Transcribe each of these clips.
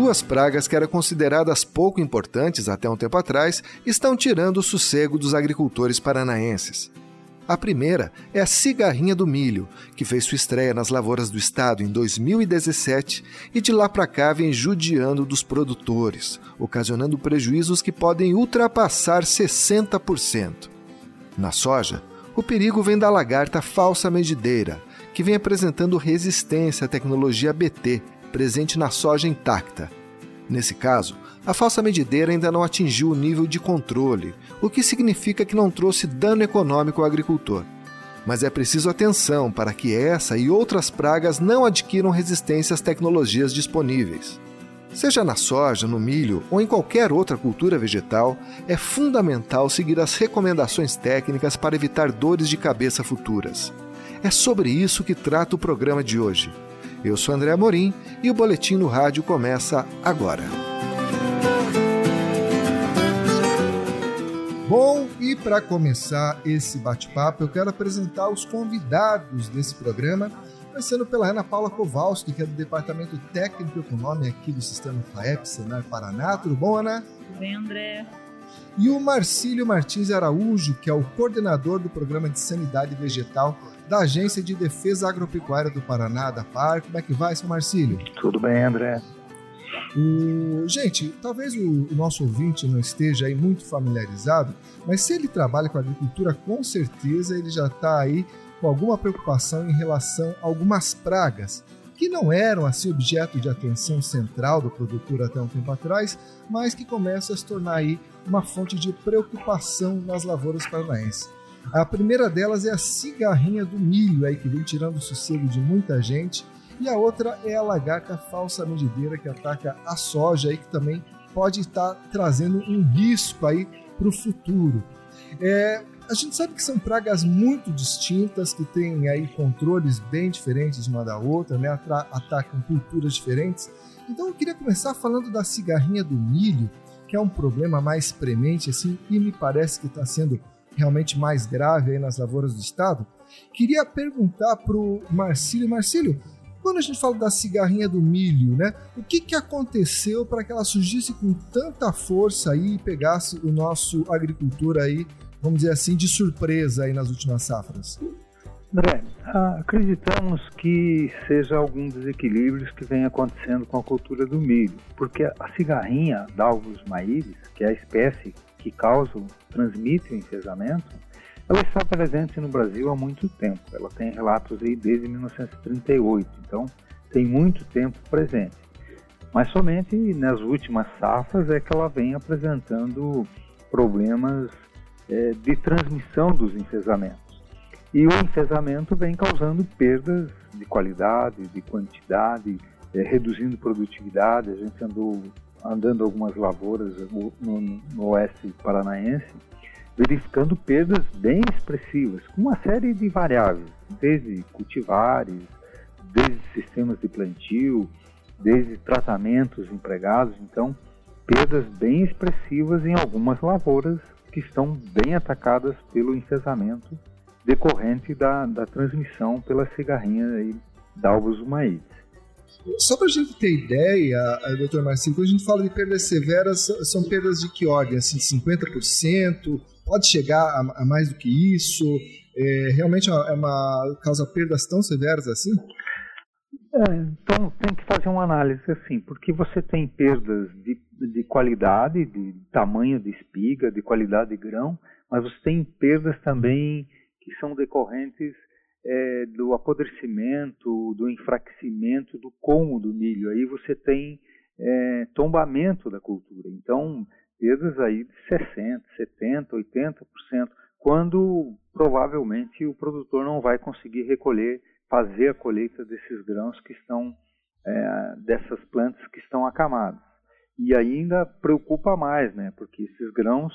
duas pragas que eram consideradas pouco importantes até um tempo atrás estão tirando o sossego dos agricultores paranaenses. A primeira é a cigarrinha do milho, que fez sua estreia nas lavouras do estado em 2017 e de lá para cá vem judiando dos produtores, ocasionando prejuízos que podem ultrapassar 60%. Na soja, o perigo vem da lagarta falsa medideira, que vem apresentando resistência à tecnologia BT, presente na soja intacta. Nesse caso, a falsa medideira ainda não atingiu o nível de controle, o que significa que não trouxe dano econômico ao agricultor. Mas é preciso atenção para que essa e outras pragas não adquiram resistência às tecnologias disponíveis. Seja na soja, no milho ou em qualquer outra cultura vegetal, é fundamental seguir as recomendações técnicas para evitar dores de cabeça futuras. É sobre isso que trata o programa de hoje. Eu sou André Amorim e o Boletim no Rádio começa agora. Bom, e para começar esse bate-papo, eu quero apresentar os convidados desse programa, começando pela Ana Paula Kowalski, que é do Departamento Técnico Econômico aqui do Sistema FAEP, Senar Paraná. Tudo bom, Ana? Tudo bem, André. E o Marcílio Martins Araújo, que é o coordenador do Programa de Sanidade Vegetal da Agência de Defesa Agropecuária do Paraná, da PAR. Como é que vai, seu Marcílio? Tudo bem, André. O... Gente, talvez o, o, nosso ouvinte não esteja aí muito familiarizado, mas se ele trabalha com agricultura, com certeza ele já está aí com alguma preocupação em relação a algumas pragas que não eram assim objeto de atenção central do produtor até um tempo atrás, mas que começam a se tornar aí uma fonte de preocupação nas lavouras paranaenses. A primeira delas é a cigarrinha do milho, aí que vem tirando o sossego de muita gente e a outra é a lagarta falsa medideira que ataca a soja aí que também pode estar trazendo um risco aí para o futuro. É, a gente sabe que são pragas muito distintas, que têm aí controles bem diferentes uma da outra, né? atacam culturas diferentes. Então eu queria começar falando da cigarrinha do milho, que é um problema mais premente assim, e me parece que está sendo realmente mais grave aí nas lavouras do estado. Queria perguntar para o Marcílio, Marcílio, quando a gente fala da cigarrinha do milho, né? O que, que aconteceu para que ela surgisse com tanta força aí e pegasse o nosso agricultor aí, vamos dizer assim, de surpresa aí nas últimas safras? André, acreditamos que seja algum desequilíbrios que vem acontecendo com a cultura do milho, porque a cigarrinha Dalvus mairis, que é a espécie que causa, transmite o enfesamento, ela está presente no Brasil há muito tempo. Ela tem relatos aí desde 1938, então tem muito tempo presente. Mas somente nas últimas safras é que ela vem apresentando problemas é, de transmissão dos enfesamentos. E o enfesamento vem causando perdas de qualidade, de quantidade, é, reduzindo produtividade. A gente andou andando algumas lavouras no, no, no oeste paranaense verificando perdas bem expressivas, com uma série de variáveis, desde cultivares, desde sistemas de plantio, desde tratamentos empregados, então perdas bem expressivas em algumas lavouras que estão bem atacadas pelo enfesamento decorrente da, da transmissão pela cigarrinha da Albus Humaides. Só para a gente ter ideia, doutor Marcinho, quando a gente fala de perdas severas, são perdas de que ordem? Assim, 50%? pode chegar a, mais do que isso? É, realmente é uma, é uma causa perdas tão severas assim? É, então tem que fazer uma análise assim, porque você tem perdas de, de qualidade, de tamanho de espiga, de qualidade de grão, mas você tem perdas também que são decorrentes é, do apodrecimento, do enfraquecimento do como do milho. Aí você tem é, tombamento da cultura. Então, perdas aí de 60%, 70%, 80%, quando provavelmente o produtor não vai conseguir recolher, fazer a colheita desses grãos que estão, é, dessas plantas que estão acamadas. E ainda preocupa mais, né? Porque esses grãos,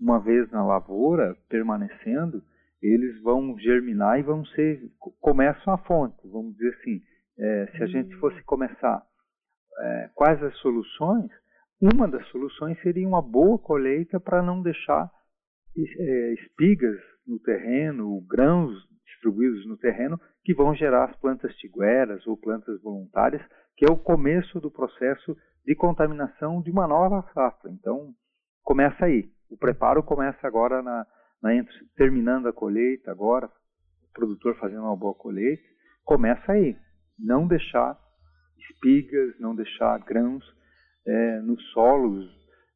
uma vez na lavoura, permanecendo, eles vão germinar e vão ser, começam a fonte, vamos dizer assim. É, se a gente fosse começar é, quais as soluções, uma das soluções seria uma boa colheita para não deixar é, espigas no terreno, grãos distribuídos no terreno que vão gerar as plantas tigueras ou plantas voluntárias, que é o começo do processo de contaminação de uma nova safra. Então, começa aí. O preparo começa agora na, na entre, terminando a colheita agora, o produtor fazendo uma boa colheita, começa aí. Não deixar espigas, não deixar grãos é, nos solos,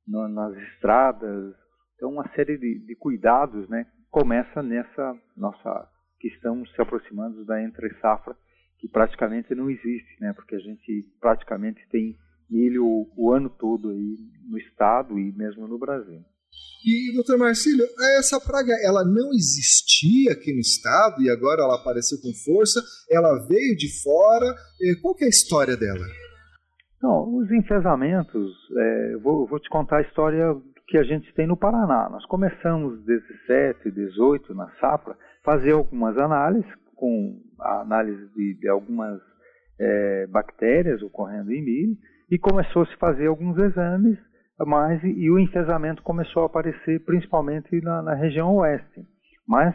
no, nas estradas. Então, uma série de, de cuidados, né? Começa nessa nossa que estamos se aproximando da entre safra que praticamente não existe, né? Porque a gente praticamente tem milho o ano todo aí no estado e mesmo no Brasil. E, doutor Marcílio, essa praga ela não existia aqui no estado e agora ela apareceu com força, ela veio de fora, qual é a história dela? Não, os enfesamentos, é, vou, vou te contar a história que a gente tem no Paraná. Nós começamos 17, 18 na safra, fazer algumas análises, com a análise de, de algumas é, bactérias ocorrendo em milho, e começou a fazer alguns exames e o enfesamento começou a aparecer principalmente na, na região oeste, mas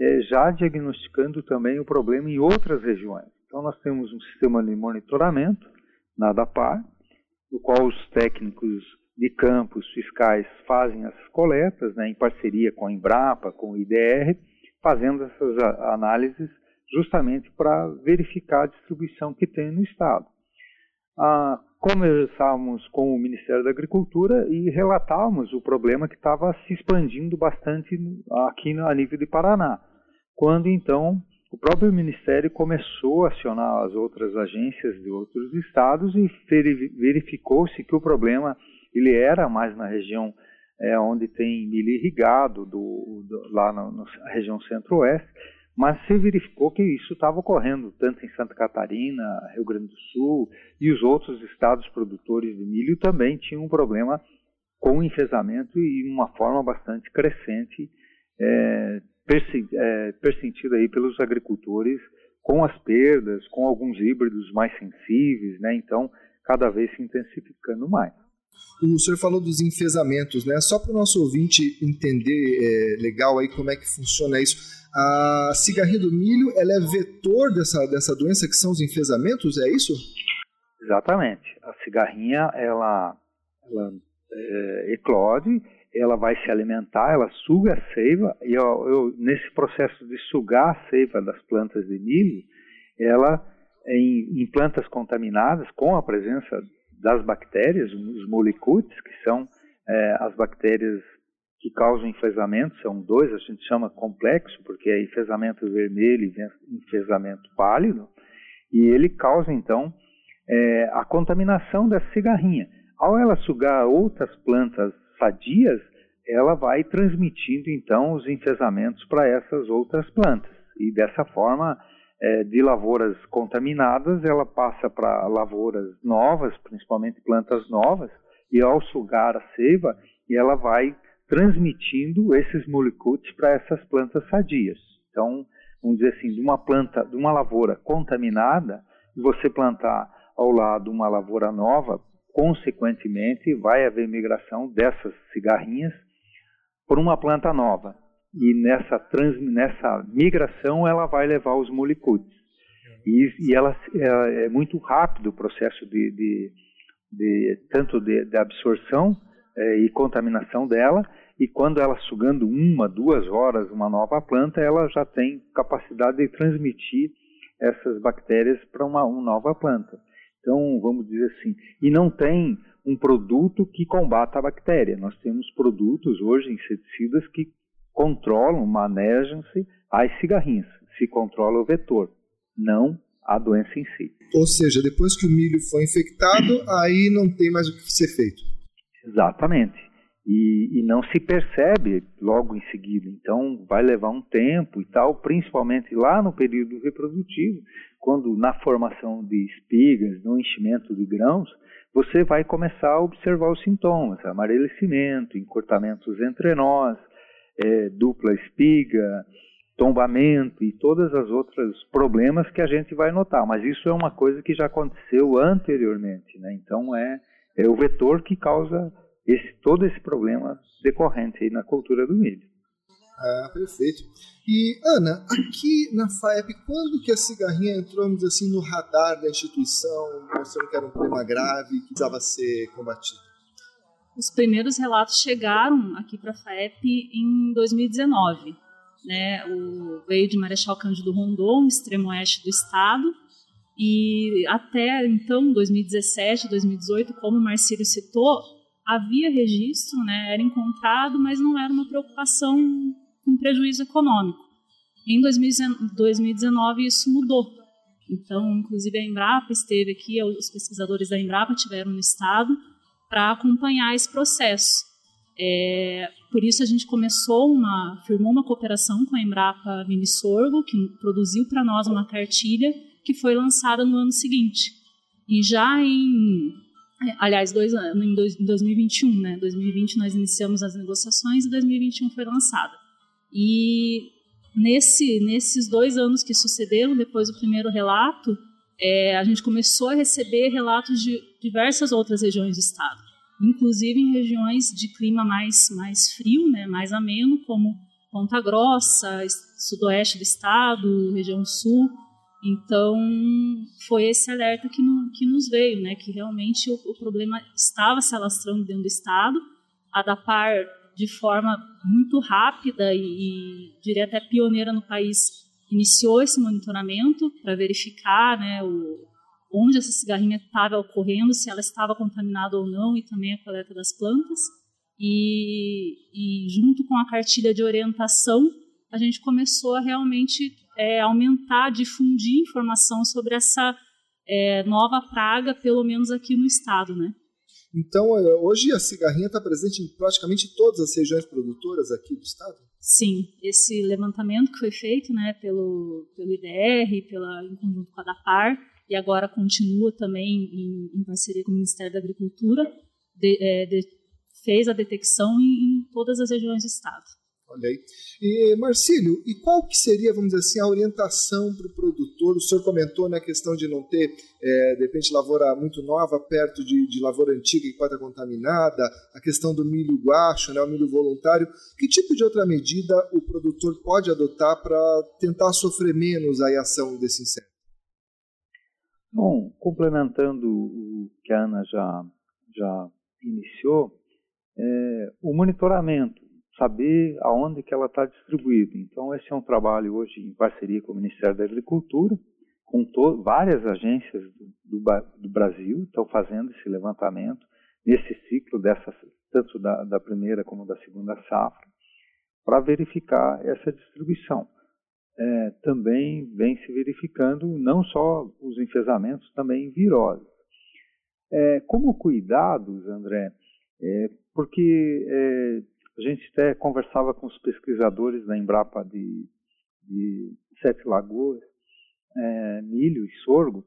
é, já diagnosticando também o problema em outras regiões. Então nós temos um sistema de monitoramento na DAPAR, no qual os técnicos de campos fiscais fazem as coletas, né, em parceria com a Embrapa, com o IDR, fazendo essas análises justamente para verificar a distribuição que tem no Estado. Ah, conversávamos com o Ministério da Agricultura e relatávamos o problema que estava se expandindo bastante aqui a nível de Paraná. Quando então o próprio Ministério começou a acionar as outras agências de outros estados e verificou-se que o problema ele era mais na região é, onde tem milho irrigado, do, do lá na, na região centro-oeste, mas se verificou que isso estava ocorrendo tanto em Santa Catarina, Rio Grande do Sul e os outros estados produtores de milho também tinham um problema com o enfesamento e uma forma bastante crescente, é, é, persentida aí pelos agricultores com as perdas, com alguns híbridos mais sensíveis, né? Então, cada vez se intensificando mais. O senhor falou dos enfesamentos, né? Só para o nosso ouvinte entender é, legal aí como é que funciona isso. A cigarrinha do milho, ela é vetor dessa, dessa doença que são os enfesamentos, é isso? Exatamente. A cigarrinha, ela, ela é, eclode, ela vai se alimentar, ela suga a seiva, e eu, eu, nesse processo de sugar a seiva das plantas de milho, ela, em, em plantas contaminadas, com a presença das bactérias, os molicutes, que são é, as bactérias que causam enfesamento, são dois, a gente chama complexo, porque é enfesamento vermelho e enfesamento pálido, e ele causa então é, a contaminação da cigarrinha. Ao ela sugar outras plantas sadias, ela vai transmitindo então os enfesamentos para essas outras plantas. E dessa forma, é, de lavouras contaminadas, ela passa para lavouras novas, principalmente plantas novas, e ao sugar a seiva, ela vai transmitindo esses molicutes para essas plantas sadias. Então, vamos dizer assim, de uma planta, de uma lavoura contaminada, você plantar ao lado uma lavoura nova, consequentemente vai haver migração dessas cigarrinhas por uma planta nova. E nessa, trans, nessa migração ela vai levar os molicutes. E, e ela, é, é, muito rápido o processo de, de, de tanto de, de absorção é, e contaminação dela, e quando ela sugando uma, duas horas uma nova planta, ela já tem capacidade de transmitir essas bactérias para uma, uma nova planta. Então, vamos dizer assim, e não tem um produto que combata a bactéria. Nós temos produtos hoje, inseticidas, que controlam, manejam-se as cigarrinhas, se controla o vetor, não a doença em si. Ou seja, depois que o milho foi infectado, aí não tem mais o que ser feito. Exatamente. E, e, não se percebe logo em seguida. Então, vai levar um tempo e tal, principalmente lá no período reprodutivo, quando na formação de espigas, no enchimento de grãos, você vai começar a observar os sintomas: amarelecimento, encurtamentos entre nós, é, dupla espiga, tombamento e todas as outras problemas que a gente vai notar. Mas isso é uma coisa que já aconteceu anteriormente, né? Então é, é o vetor que causa esse, todo esse problema decorrente na cultura do milho. Ah, perfeito. E, Ana, aqui na FAEP, quando que a cigarrinha entrou, assim, no radar da instituição, mostrando que era um problema grave que precisava ser combatido? Os primeiros relatos chegaram aqui para a FAEP em 2019. Né? O, veio de Marechal Cândido Rondon, extremo oeste do estado, e até então, 2017, 2018, como o Marcílio citou, havia registro, né, era encontrado, mas não era uma preocupação com prejuízo econômico. Em 2019 isso mudou. Então, inclusive a Embrapa esteve aqui, os pesquisadores da Embrapa tiveram no estado para acompanhar esse processo. É, por isso a gente começou uma, firmou uma cooperação com a Embrapa Mini Sorgo, que produziu para nós uma cartilha que foi lançada no ano seguinte. E já em, aliás, dois, em 2021, né? 2020 nós iniciamos as negociações e 2021 foi lançada. E nesse, nesses dois anos que sucederam depois do primeiro relato, é, a gente começou a receber relatos de diversas outras regiões do estado, inclusive em regiões de clima mais, mais frio, né, mais ameno, como Ponta Grossa, sudoeste do estado, região sul. Então, foi esse alerta que, no, que nos veio, né, que realmente o, o problema estava se alastrando dentro do estado. A de forma muito rápida e, e diria até pioneira no país, iniciou esse monitoramento para verificar né, o, onde essa cigarrinha estava ocorrendo, se ela estava contaminada ou não, e também a coleta das plantas. E, e junto com a cartilha de orientação, a gente começou a realmente é, aumentar, difundir informação sobre essa é, nova praga, pelo menos aqui no estado, né? Então, é, hoje a cigarrinha está presente em praticamente todas as regiões produtoras aqui do estado? Sim, esse levantamento que foi feito né, pelo, pelo IDR, pela, em conjunto com a DAPAR, e agora continua também em, em parceria com o Ministério da Agricultura, de, é, de, fez a detecção em, em todas as regiões do estado. Olha aí. E, Marcílio, e qual que seria, vamos dizer assim, a orientação para o produtor? O senhor comentou na né, questão de não ter, é, de repente, lavoura muito nova perto de, de, lavoura antiga que pode estar contaminada, a questão do milho guacho, né, o milho voluntário. Que tipo de outra medida o produtor pode adotar para tentar sofrer menos a ação desse inseto? Bom, complementando o que a Ana já, já iniciou, é, o monitoramento saber aonde que ela está distribuída. Então, esse é um trabalho hoje em parceria com o Ministério da Agricultura, com várias agências do, do, do, Brasil estão fazendo esse levantamento nesse ciclo dessa, tanto da, da primeira como da segunda safra, para verificar essa distribuição. É, também vem se verificando não só os enfesamentos, também viroses. É, como cuidados, André, é, porque é, a gente até conversava com os pesquisadores da Embrapa de, de Sete Lagoas, é, milho e sorgo,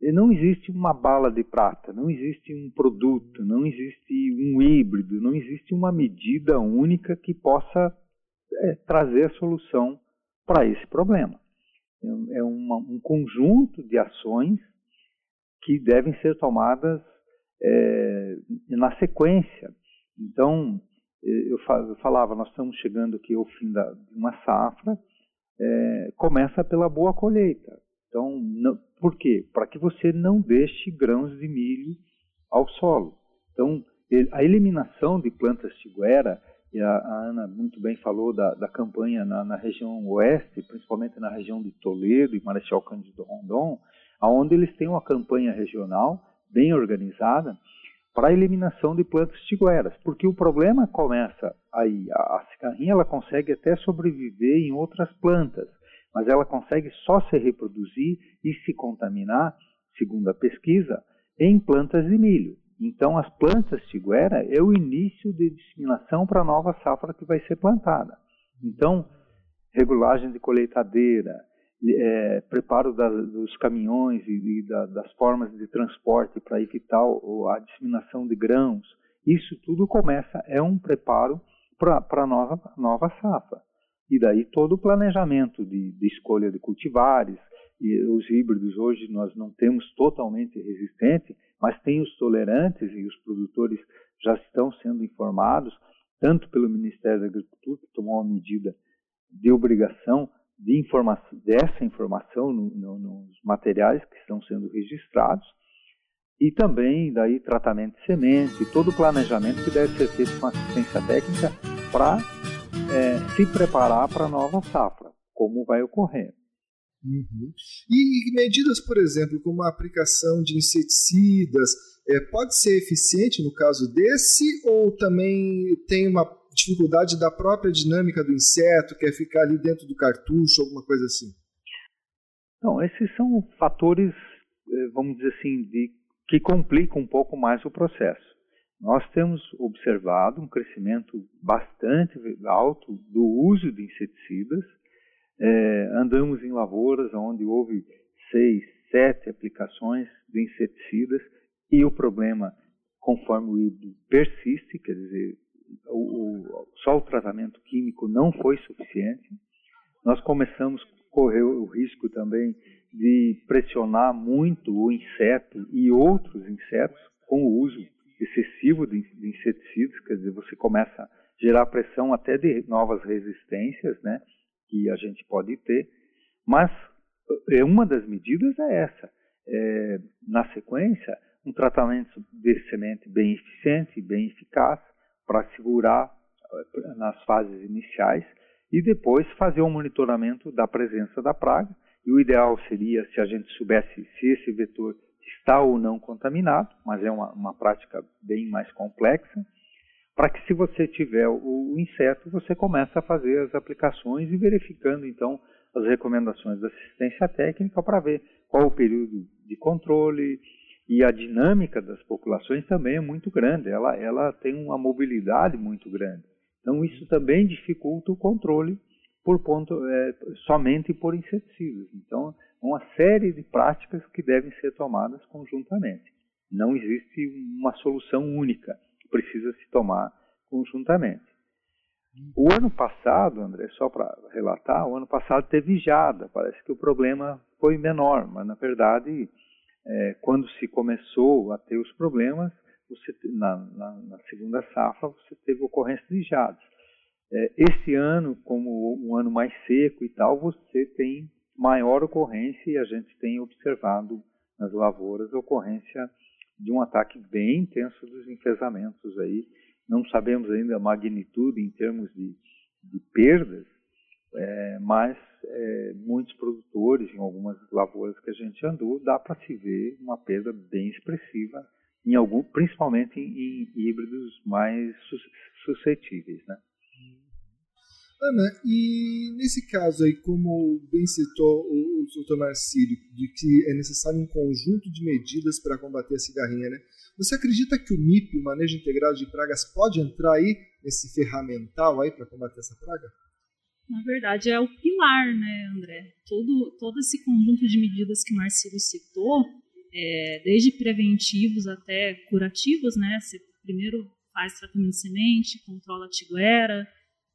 e não existe uma bala de prata, não existe um produto, não existe um híbrido, não existe uma medida única que possa é, trazer a solução para esse problema. É uma, um conjunto de ações que devem ser tomadas é, na sequência. Então, eu falava, nós estamos chegando aqui ao fim da, de uma safra, é, começa pela boa colheita. Então, não, por quê? Para que você não deixe grãos de milho ao solo. Então, a eliminação de plantas tiguera, e a, a Ana muito bem falou da, da campanha na, na, região oeste, principalmente na região de Toledo e Marechal Cândido Rondon, aonde eles têm uma campanha regional bem organizada, para a eliminação de plantas tigueras, porque o problema começa aí. A, a cigarrinha ela consegue até sobreviver em outras plantas, mas ela consegue só se reproduzir e se contaminar, segundo a pesquisa, em plantas de milho. Então, as plantas tiguera é o início de disseminação para a nova safra que vai ser plantada. Então, regulagem de colheitadeira, é, preparo das, dos caminhões e, e da, das formas de transporte para evitar o, a disseminação de grãos, isso tudo começa, é um preparo para a nova, nova safra. E daí todo o planejamento de, de escolha de cultivares, e os híbridos hoje nós não temos totalmente resistente, mas tem os tolerantes e os produtores já estão sendo informados, tanto pelo Ministério da Agricultura, que tomou uma medida de obrigação de informa dessa informação no, no, nos materiais que estão sendo registrados e também daí tratamento de semente, todo o planejamento que deve ser feito com assistência técnica para é, se preparar para a nova safra, como vai ocorrer. Uhum. E, medidas, por exemplo, como a aplicação de inseticidas, é, pode ser eficiente no caso desse ou também tem uma dificuldade da própria dinâmica do inseto, que é ficar ali dentro do cartucho, alguma coisa assim? Não, esses são fatores, é, vamos dizer assim, de, que complicam um pouco mais o processo. Nós temos observado um crescimento bastante alto do uso de inseticidas. É, andamos em lavouras onde houve seis, sete aplicações de inseticidas e o problema, conforme o híbrido persiste, quer dizer, o, o, só o tratamento químico não foi suficiente. Nós começamos a correr o risco também de pressionar muito o inseto e outros insetos com o uso excessivo de, de inseticidas, quer dizer, você começa a gerar pressão até de novas resistências, né, que a gente pode ter, mas é, uma das medidas é essa. É, na sequência, um tratamento de semente bem eficiente, bem eficaz, para segurar eh, nas fases iniciais e depois fazer um monitoramento da presença da praga. E o ideal seria se a gente soubesse se esse vetor está ou não contaminado, mas é uma, uma prática bem mais complexa, para que se você tiver o, inseto, você comece a fazer as aplicações e verificando então as recomendações da assistência técnica para ver qual o período de controle, e a dinâmica das populações também é muito grande, ela, ela tem uma mobilidade muito grande. Então, isso também dificulta o controle por ponto, é, somente por inseticidas. Então, uma série de práticas que devem ser tomadas conjuntamente. Não existe uma solução única, precisa se tomar conjuntamente. O ano passado, André, só para relatar, o ano passado teve geada, parece que o problema foi menor, mas na verdade é, quando se começou a ter os problemas, você, na, na, na segunda safra, você teve ocorrência de geadas. É, esse ano, como um ano mais seco e tal, você tem maior ocorrência e a gente tem observado nas lavouras ocorrência de um ataque bem intenso dos enfesamentos aí. Não sabemos ainda a magnitude em termos de, de perdas, é, mas é, muitos produtores, em algumas lavouras que a gente andou, dá para se ver uma perda bem expressiva, em algum, principalmente em, em híbridos mais suscetíveis. Né? Ana, e nesse caso aí, como bem citou o, o Dr. Marcílio, de que é necessário um conjunto de medidas para combater a cigarrinha, né? Você acredita que o MIP, o Manejo Integrado de Pragas, pode entrar aí nesse ferramental aí para combater essa praga? na verdade, é o pilar, né, André? Todo, todo esse conjunto de medidas que Marcelo citou, é, desde preventivos até curativos, né? Você primeiro faz tratamento de semente, controla a tiguera,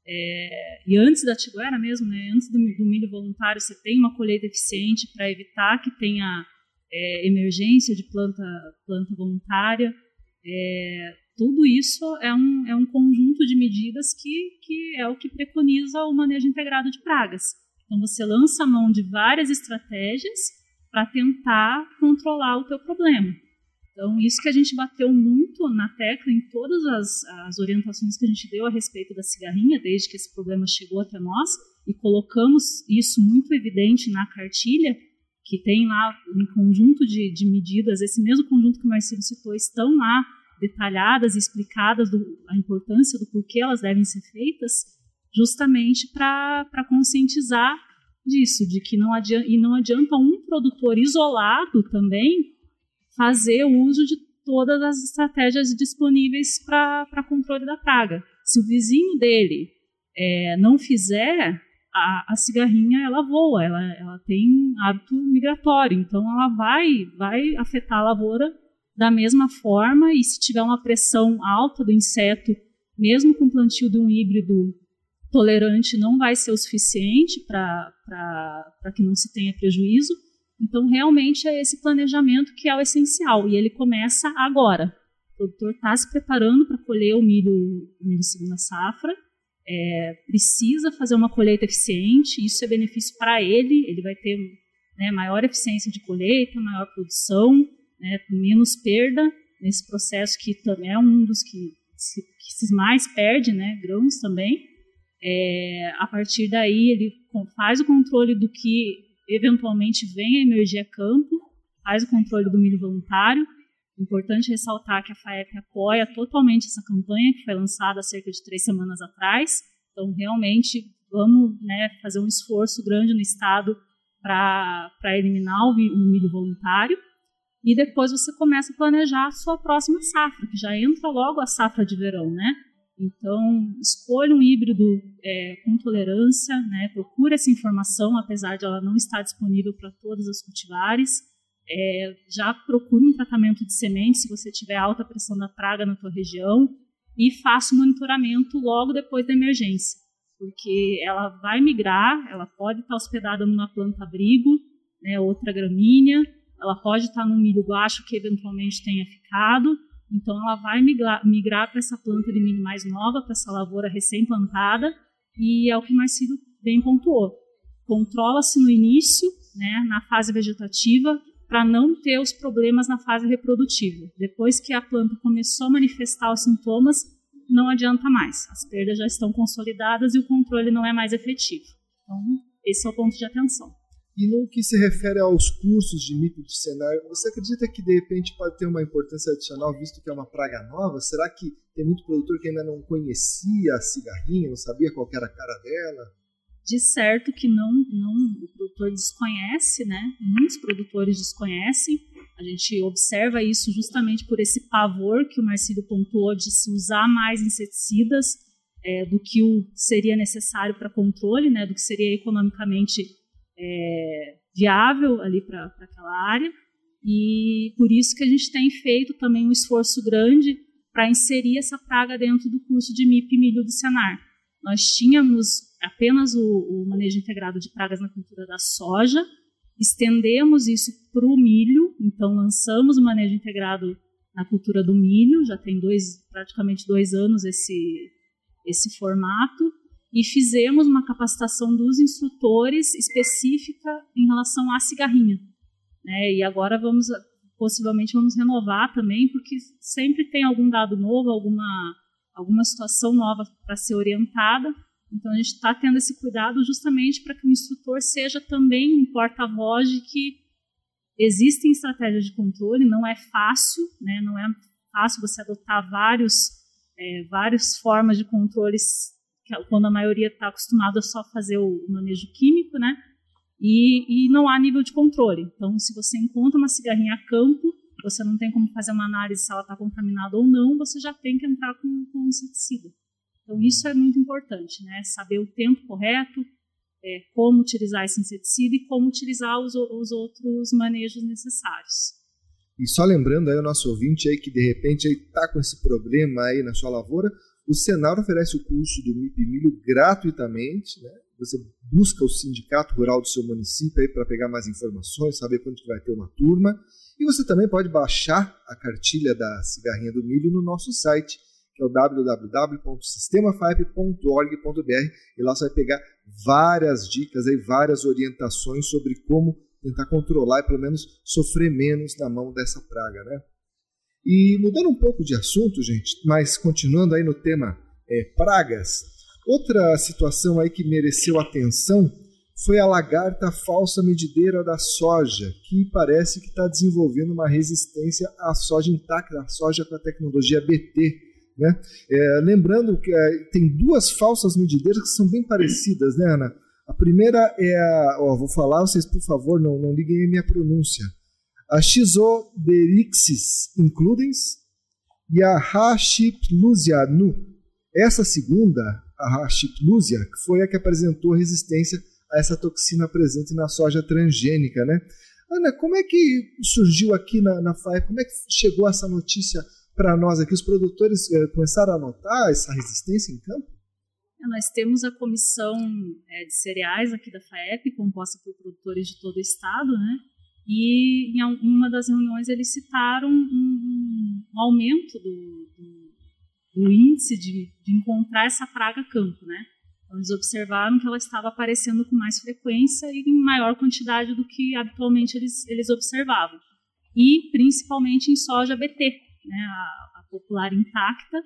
é, e antes da tiguera mesmo, né, antes do, do, milho voluntário, você tem uma colheita eficiente para evitar que tenha é, emergência de planta, planta voluntária. É, tudo isso é um, é um conjunto de medidas que, que é o que preconiza o manejo integrado de pragas. Então, você lança a mão de várias estratégias para tentar controlar o teu problema. Então, isso que a gente bateu muito na tecla em todas as, as orientações que a gente deu a respeito da cigarrinha, desde que esse problema chegou até nós, e colocamos isso muito evidente na cartilha, que tem lá um conjunto de, de medidas, esse mesmo conjunto que o Marcelo citou, estão lá detalhadas e explicadas do, a importância do porquê elas devem ser feitas, justamente para conscientizar disso, de que não adianta, e não adianta um produtor isolado também fazer uso de todas as estratégias disponíveis para controle da praga. Se o vizinho dele é, não fizer, a, a, cigarrinha ela voa, ela, ela tem hábito migratório, então ela vai, vai afetar a lavoura da mesma forma, e se tiver uma pressão alta do inseto, mesmo com plantio de um híbrido tolerante, não vai ser o suficiente para que não se tenha prejuízo. Então, realmente é esse planejamento que é o essencial, e ele começa agora. O produtor está se preparando para colher o milho, o milho segunda safra, é, precisa fazer uma colheita eficiente, isso é benefício para ele, ele vai ter né, maior eficiência de colheita, maior produção, né, menos perda nesse processo que também é um dos que que se mais perde, né, grãos também. É, a partir daí ele faz o controle do que eventualmente vem a emergir a campo, faz o controle do milho voluntário. Importante ressaltar que a FAEP apoia totalmente essa campanha que foi lançada há cerca de três semanas atrás. Então, realmente, vamos né, fazer um esforço grande no Estado para eliminar o, o milho voluntário. E depois você começa a planejar a sua próxima safra, que já entra logo a safra de verão, né? Então, escolha um híbrido é, com tolerância, né? procure essa informação, apesar de ela não estar disponível para todas as cultivares. É, já procure um tratamento de semente se você tiver alta pressão da praga na tua região e faça o monitoramento logo depois da emergência, porque ela vai migrar, ela pode estar hospedada numa planta abrigo, né, outra gramínea, ela pode estar no milho guacho que eventualmente tenha ficado, então, ela vai migrar, migrar para essa planta de milho mais nova, para essa lavoura recém-plantada, e é o que Marcílio bem pontuou. Controla-se no início, né, na fase vegetativa, para não ter os problemas na fase reprodutiva. Depois que a planta começou a manifestar os sintomas, não adianta mais. As perdas já estão consolidadas e o controle não é mais efetivo. Então, esse é o ponto de atenção. E no que se refere aos cursos de MIP de cenário, você acredita que de repente pode ter uma importância adicional, visto que é uma praga nova? Será que tem muito produtor que ainda não conhecia a cigarrinha, não sabia qual era a cara dela? De certo que não, não, o produtor desconhece, né? Muitos produtores desconhecem. A gente observa isso justamente por esse pavor que o Marcílio pontuou de se usar mais inseticidas é, do que o seria necessário para controle, né? Do que seria economicamente é, viável ali para aquela área. E por isso que a gente tem feito também um esforço grande para inserir essa praga dentro do curso de MIP milho do Senar. Nós tínhamos apenas o, o manejo integrado de pragas na cultura da soja, estendemos isso para o milho, então lançamos o manejo integrado na cultura do milho, já tem dois, praticamente dois anos esse, esse formato, e fizemos uma capacitação dos instrutores específica em relação à cigarrinha. Né? E agora vamos, possivelmente, vamos renovar também, porque sempre tem algum dado novo, alguma, alguma situação nova para ser orientada. Então a gente está tendo esse cuidado justamente para que o instrutor seja também um porta-voz de que existem estratégias de controle, não é fácil, né? não é fácil você adotar vários, é, várias formas de controles quando a maioria está acostumada só fazer o manejo químico, né? E, e, não há nível de controle. Então, se você encontra uma cigarrinha a campo, você não tem como fazer uma análise se ela está contaminada ou não, você já tem que entrar com, com inseticida. Então, isso é muito importante, né? Saber o tempo correto, é, como utilizar esse inseticida e como utilizar os, os outros manejos necessários. E só lembrando aí o nosso ouvinte aí que de repente está com esse problema aí na sua lavoura, o Senar oferece o curso do MIP Milho gratuitamente. Né? Você busca o sindicato rural do seu município para pegar mais informações, saber quando que vai ter uma turma. E você também pode baixar a cartilha da cigarrinha do milho no nosso site, que é o www.sistemafipe.org.br. E lá você vai pegar várias dicas, aí, várias orientações sobre como tentar controlar e pelo menos sofrer menos na mão dessa praga. Né? E mudando um pouco de assunto, gente, mas continuando aí no tema é, pragas, outra situação aí que mereceu atenção foi a lagarta falsa medideira da soja, que parece que está desenvolvendo uma resistência à soja intacta, à soja com a tecnologia BT. Né? É, lembrando que é, tem duas falsas medideiras que são bem parecidas, né, Ana? A primeira é a. Ó, vou falar, vocês, por favor, não, não liguem a minha pronúncia a Schizoderixis includens e a Hashiplusia nu. Essa segunda, a Hashiplusia, foi a que apresentou resistência a essa toxina presente na soja transgênica, né? Ana, como é que surgiu aqui na, na FAE? Como é que chegou essa notícia para nós aqui? Os produtores eh, começaram a notar essa resistência em campo? É, nós temos a comissão é, de cereais aqui da FAEP, composta por produtores de todo o estado, né? E em uma das reuniões eles citaram um, um aumento do, do, do índice de, de encontrar essa praga campo, né? Então, eles observaram que ela estava aparecendo com mais frequência e em maior quantidade do que habitualmente eles, eles observavam. E principalmente em soja BT, né, a, a popular intacta,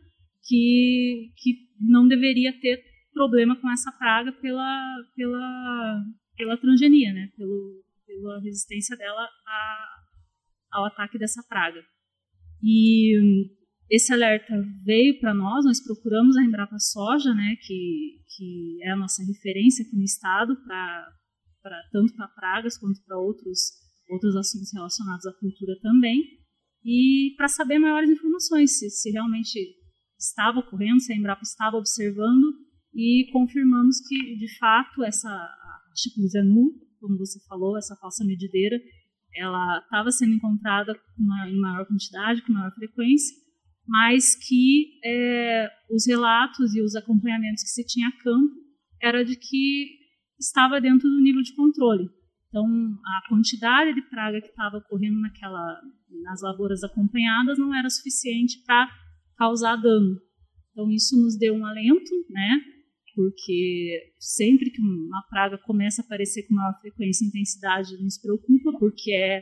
que, que não deveria ter problema com essa praga pela, pela, pela transgenia, né, pelo, pela resistência dela a, ao ataque dessa praga. E esse alerta veio para nós, nós procuramos a Embrapa Soja, né, que, que é a nossa referência aqui no estado, pra, pra tanto para pragas quanto para outros, outros assuntos relacionados à cultura também, e para saber maiores informações, se, se realmente estava ocorrendo, se a Embrapa estava observando, e confirmamos que, de fato, essa Chikungunya nu, como você falou, essa falsa medideira, ela estava sendo encontrada em maior quantidade, com maior frequência, mas que é, os relatos e os acompanhamentos que se tinha a campo era de que estava dentro do nível de controle. Então, a quantidade de praga que estava ocorrendo naquela, nas lavouras acompanhadas não era suficiente para causar dano. Então, isso nos deu um alento, né? Porque sempre que uma praga começa a aparecer com maior frequência e intensidade, nos preocupa, porque é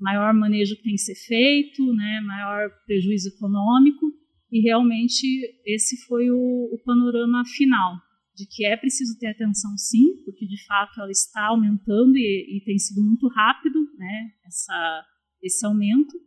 maior manejo que tem que ser feito, né, maior prejuízo econômico, e realmente esse foi o, o panorama final, de que é preciso ter atenção sim, porque de fato ela está aumentando e, e tem sido muito rápido né, essa, esse aumento,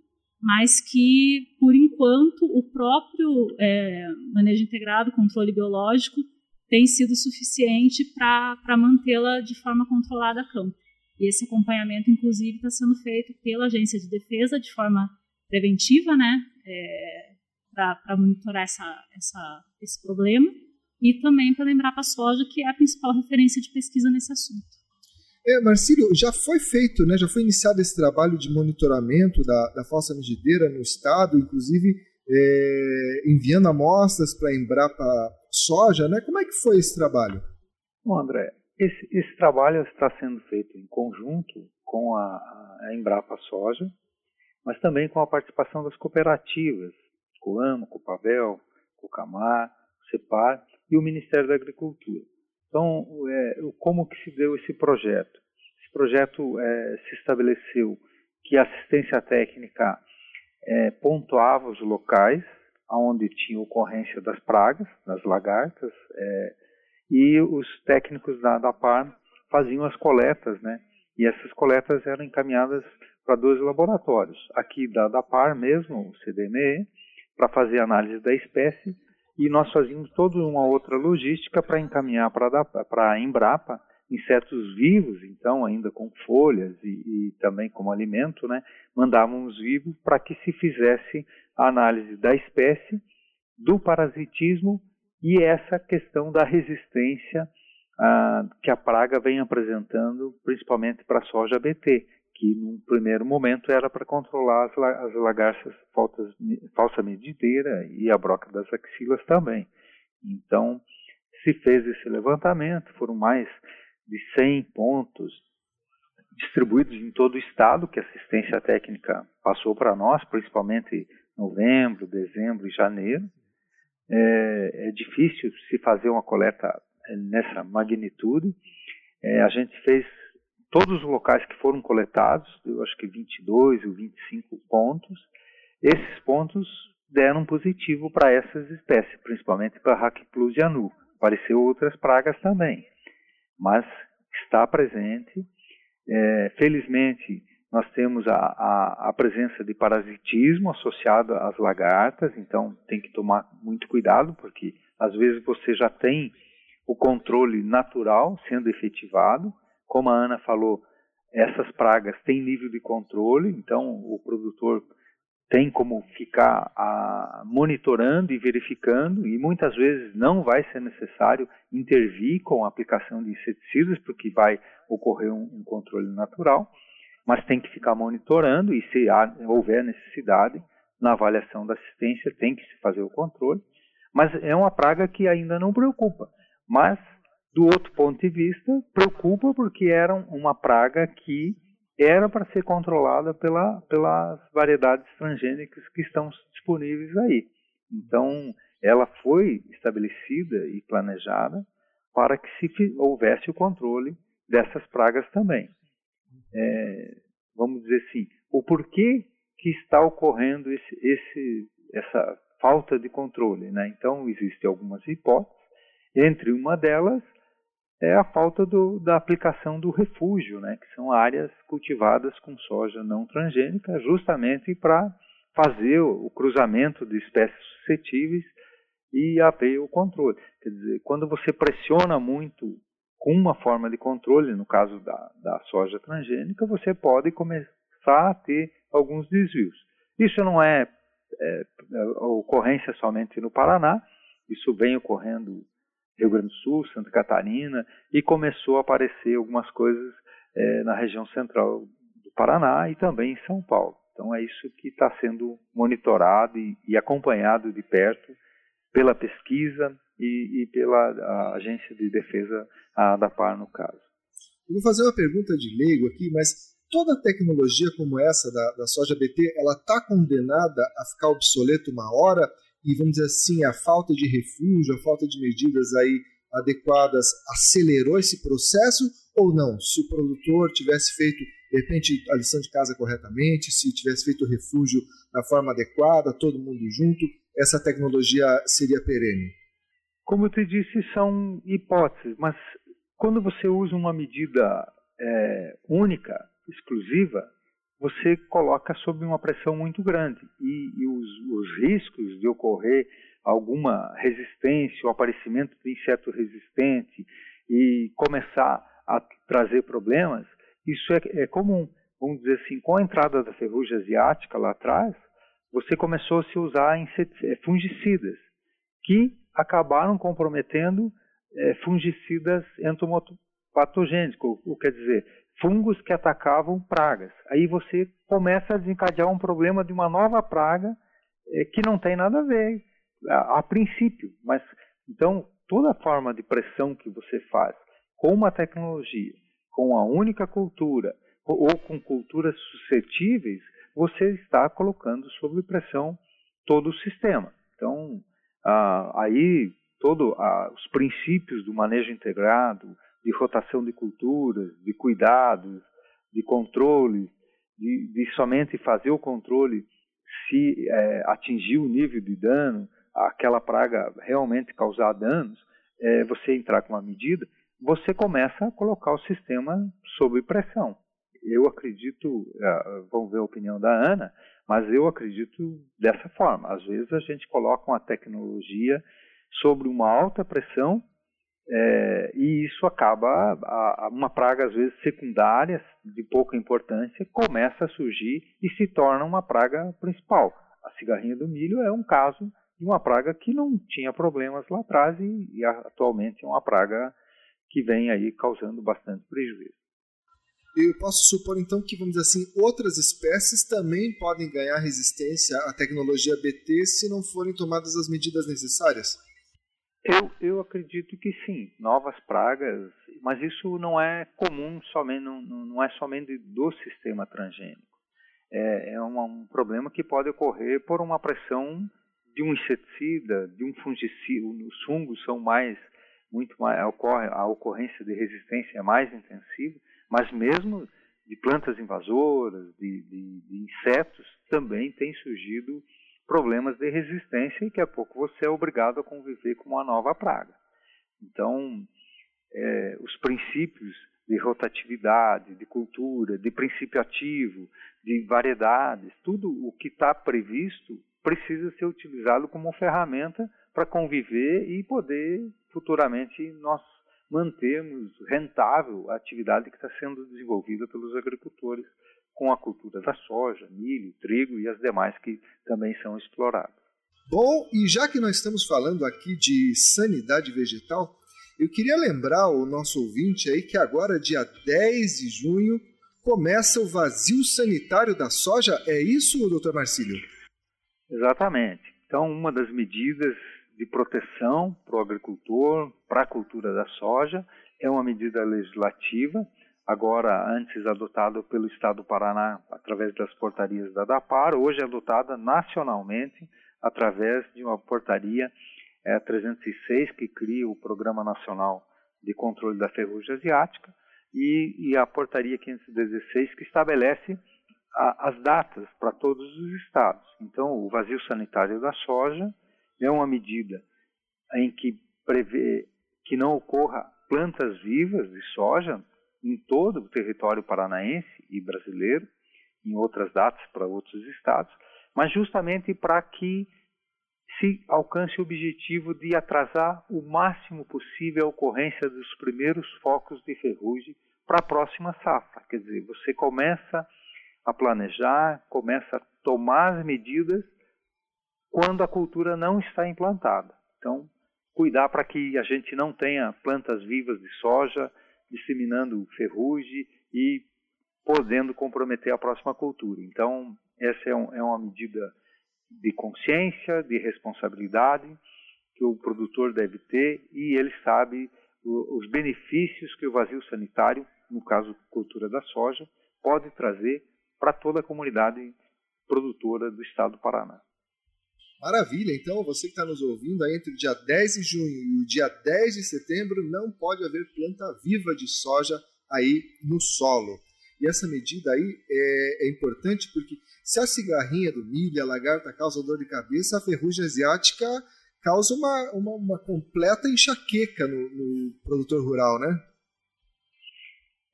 mas que, por enquanto, o próprio é, manejo integrado, controle biológico, tem sido suficiente para mantê-la de forma controlada a campo. E esse acompanhamento, inclusive, está sendo feito pela Agência de Defesa de forma preventiva, né, é, para monitorar essa, essa, esse problema, e também para lembrar para a soja que é a principal referência de pesquisa nesse assunto. É, Marcílio, já foi feito, né, já foi iniciado esse trabalho de monitoramento da, da falsa medideira no estado, inclusive é, enviando amostras para a Embrapa Soja, né? Como é que foi esse trabalho? Bom, André, esse, esse, trabalho está sendo feito em conjunto com a, a Embrapa Soja, mas também com a participação das cooperativas, Coamo, Copavel, Cocamar, Cepar e o Ministério da Agricultura. Então, é, como que se deu esse projeto? Esse projeto é, se estabeleceu que a assistência técnica é, pontuava os locais onde tinha ocorrência das pragas, das lagartas, é, e os técnicos da, da PAR faziam as coletas, né? E essas coletas eram encaminhadas para dois laboratórios, aqui da, da PAR mesmo, o CDME, para fazer análise da espécie, e nós fazíamos toda uma outra logística para encaminhar para a Embrapa insetos vivos, então ainda com folhas e, e também como alimento, né? Mandávamos vivos para que se fizesse a análise da espécie, do parasitismo e essa questão da resistência ah, que a praga vem apresentando, principalmente para a soja BT, que num primeiro momento era para controlar as, as lagarças faltas, falsa medideira e a broca das axilas também. Então, se fez esse levantamento, foram mais de 100 pontos distribuídos em todo o estado, que a assistência técnica passou para nós, principalmente novembro, dezembro e janeiro é, é difícil se fazer uma coleta é, nessa magnitude. É, a gente fez todos os locais que foram coletados, eu acho que 22 ou 25 pontos. Esses pontos deram positivo para essas espécies, principalmente para Hackplus anu. Apareceu outras pragas também, mas está presente. É, felizmente, nós temos a, a, a, presença de parasitismo associado às lagartas, então tem que tomar muito cuidado, porque às vezes você já tem o controle natural sendo efetivado. Como a Ana falou, essas pragas têm nível de controle, então o produtor tem como ficar a, monitorando e verificando, e muitas vezes não vai ser necessário intervir com a aplicação de inseticidas, porque vai ocorrer um, um controle natural mas tem que ficar monitorando e se houver necessidade na avaliação da assistência tem que se fazer o controle, mas é uma praga que ainda não preocupa. Mas do outro ponto de vista, preocupa porque era uma praga que era para ser controlada pela, pelas variedades transgênicas que estão disponíveis aí. Então, ela foi estabelecida e planejada para que se houvesse o controle dessas pragas também. É, vamos dizer assim, o porquê que está ocorrendo esse, esse, essa falta de controle. Né? Então, existem algumas hipóteses, entre uma delas é a falta do, da aplicação do refúgio, né? que são áreas cultivadas com soja não transgênica, justamente para fazer o, cruzamento de espécies suscetíveis e haver o controle. Quer dizer, quando você pressiona muito com uma forma de controle, no caso da, da soja transgênica, você pode começar a ter alguns desvios. Isso não é, é, é ocorrência somente no Paraná, isso vem ocorrendo Rio Grande do Sul, Santa Catarina, e começou a aparecer algumas coisas é, na região central do Paraná e também em São Paulo. Então é isso que está sendo monitorado e, e, acompanhado de perto pela pesquisa e, e pela Agência de Defesa da PAR no caso. Eu vou fazer uma pergunta de leigo aqui, mas toda tecnologia como essa da, da soja BT, ela está condenada a ficar obsoleta uma hora e vamos dizer assim, a falta de refúgio, a falta de medidas aí adequadas acelerou esse processo ou não? Se o produtor tivesse feito de repente a lição de casa corretamente, se tivesse feito o refúgio da forma adequada, todo mundo junto, essa tecnologia seria perene? Como eu te disse, são hipóteses, mas quando você usa uma medida é, única, exclusiva, você coloca sob uma pressão muito grande e, e os, os, riscos de ocorrer alguma resistência, o aparecimento de inseto resistente e começar a trazer problemas, isso é, é comum. Vamos dizer assim, com a entrada da ferrugem asiática lá atrás, você começou a se usar é, fungicidas, que acabaram comprometendo é, fungicidas entomopatogênicos, o quer dizer, fungos que atacavam pragas. Aí você começa a desencadear um problema de uma nova praga é, que não tem nada a ver a, a, princípio, mas então toda forma de pressão que você faz com uma tecnologia, com a única cultura ou, ou com culturas suscetíveis, você está colocando sob pressão todo o sistema. Então ah, aí todos ah, os princípios do manejo integrado, de rotação de culturas, de cuidados, de controle, de, de somente fazer o controle se é, atingir o nível de dano, aquela praga realmente causar danos, é, você entrar com uma medida, você começa a colocar o sistema sob pressão. Eu acredito, é, vamos ver a opinião da Ana, mas eu acredito dessa forma. Às vezes a gente coloca uma tecnologia sobre uma alta pressão é, e isso acaba, a, a uma praga às vezes secundária, de pouca importância, começa a surgir e se torna uma praga principal. A cigarrinha do milho é um caso de uma praga que não tinha problemas lá atrás e, e atualmente é uma praga que vem aí causando bastante prejuízo. Eu posso supor então que, vamos dizer assim, outras espécies também podem ganhar resistência à tecnologia BT se não forem tomadas as medidas necessárias? Eu, eu acredito que sim, novas pragas, mas isso não é comum somente, não, não é somente do sistema transgênico. É, é um, um, problema que pode ocorrer por uma pressão de um inseticida, de um fungicida. Os fungos são mais, muito mais, ocorre, a ocorrência de resistência é mais intensiva, mas mesmo de plantas invasoras, de, de, de insetos, também tem surgido problemas de resistência e daqui a pouco você é obrigado a conviver com uma nova praga. Então, é, os princípios de rotatividade, de cultura, de princípio ativo, de variedades, tudo o que está previsto precisa ser utilizado como ferramenta para conviver e poder futuramente nós mantermos rentável a atividade que está sendo desenvolvida pelos agricultores com a cultura da soja, milho, trigo e as demais que também são exploradas. Bom, e já que nós estamos falando aqui de sanidade vegetal, eu queria lembrar o nosso ouvinte aí que agora, dia 10 de junho, começa o vazio sanitário da soja. É isso, doutor Marcílio? Exatamente. Então, uma das medidas de proteção para o agricultor, para a cultura da soja, é uma medida legislativa agora antes adotado pelo Estado do Paraná através das portarias da DAPAR, hoje adotada nacionalmente através de uma portaria é, 306 que cria o Programa Nacional de Controle da Ferrugem Asiática e, e a portaria 516 que estabelece a, as datas para todos os estados. Então, o vazio sanitário da soja é uma medida em que prevê que não ocorra plantas vivas de soja em todo o território paranaense e brasileiro, em outras datas para outros estados, mas justamente para que se alcance o objetivo de atrasar o máximo possível a ocorrência dos primeiros focos de ferrugem para a próxima safra. Quer dizer, você começa a planejar, começa a tomar as medidas quando a cultura não está implantada. Então, cuidar para que a gente não tenha plantas vivas de soja disseminando ferrugem e podendo comprometer a próxima cultura. Então, essa é, um, é uma medida de consciência, de responsabilidade que o produtor deve ter e ele sabe os benefícios que o vazio sanitário, no caso cultura da soja, pode trazer para toda a comunidade produtora do estado do Paraná. Maravilha, então você que está nos ouvindo, entre o dia 10 de junho e o dia 10 de setembro não pode haver planta viva de soja aí no solo. E essa medida aí é, é importante porque se a cigarrinha do milho, a lagarta causa dor de cabeça, a ferrugem asiática causa uma, uma, uma completa enxaqueca no, no produtor rural, né?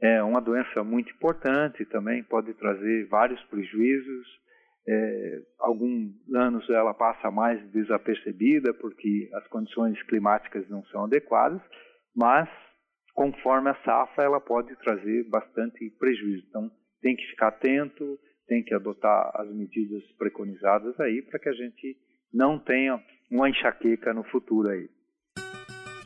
É uma doença muito importante também, pode trazer vários prejuízos. É, alguns anos ela passa mais desapercebida porque as condições climáticas não são adequadas, mas conforme a safra, ela pode trazer bastante prejuízo. Então, tem que ficar atento, tem que adotar as medidas preconizadas aí para que a gente não tenha uma enxaqueca no futuro aí.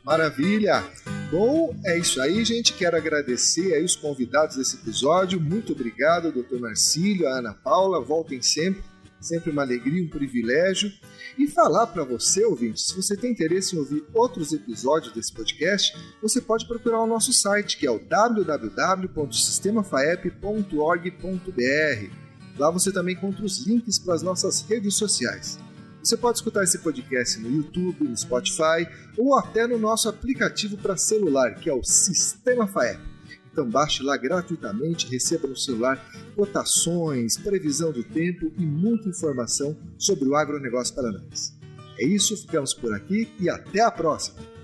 Maravilha! Bom, é isso aí, gente. Quero agradecer aí os convidados desse episódio. Muito obrigado, doutor Marcílio, a Ana Paula. Voltem sempre. Sempre uma alegria, um privilégio. E falar para você, ouvinte, se você tem interesse em ouvir outros episódios desse podcast, você pode procurar o nosso site, que é o www.sistemafaep.org.br. Lá você também encontra os links para as nossas redes sociais. Você pode escutar esse podcast no YouTube, no Spotify ou até no nosso aplicativo para celular, que é o Sistema FAEP. Então baixe lá gratuitamente, receba no celular cotações, previsão do tempo e muita informação sobre o agronegócio paranaense. É isso, ficamos por aqui e até a próxima!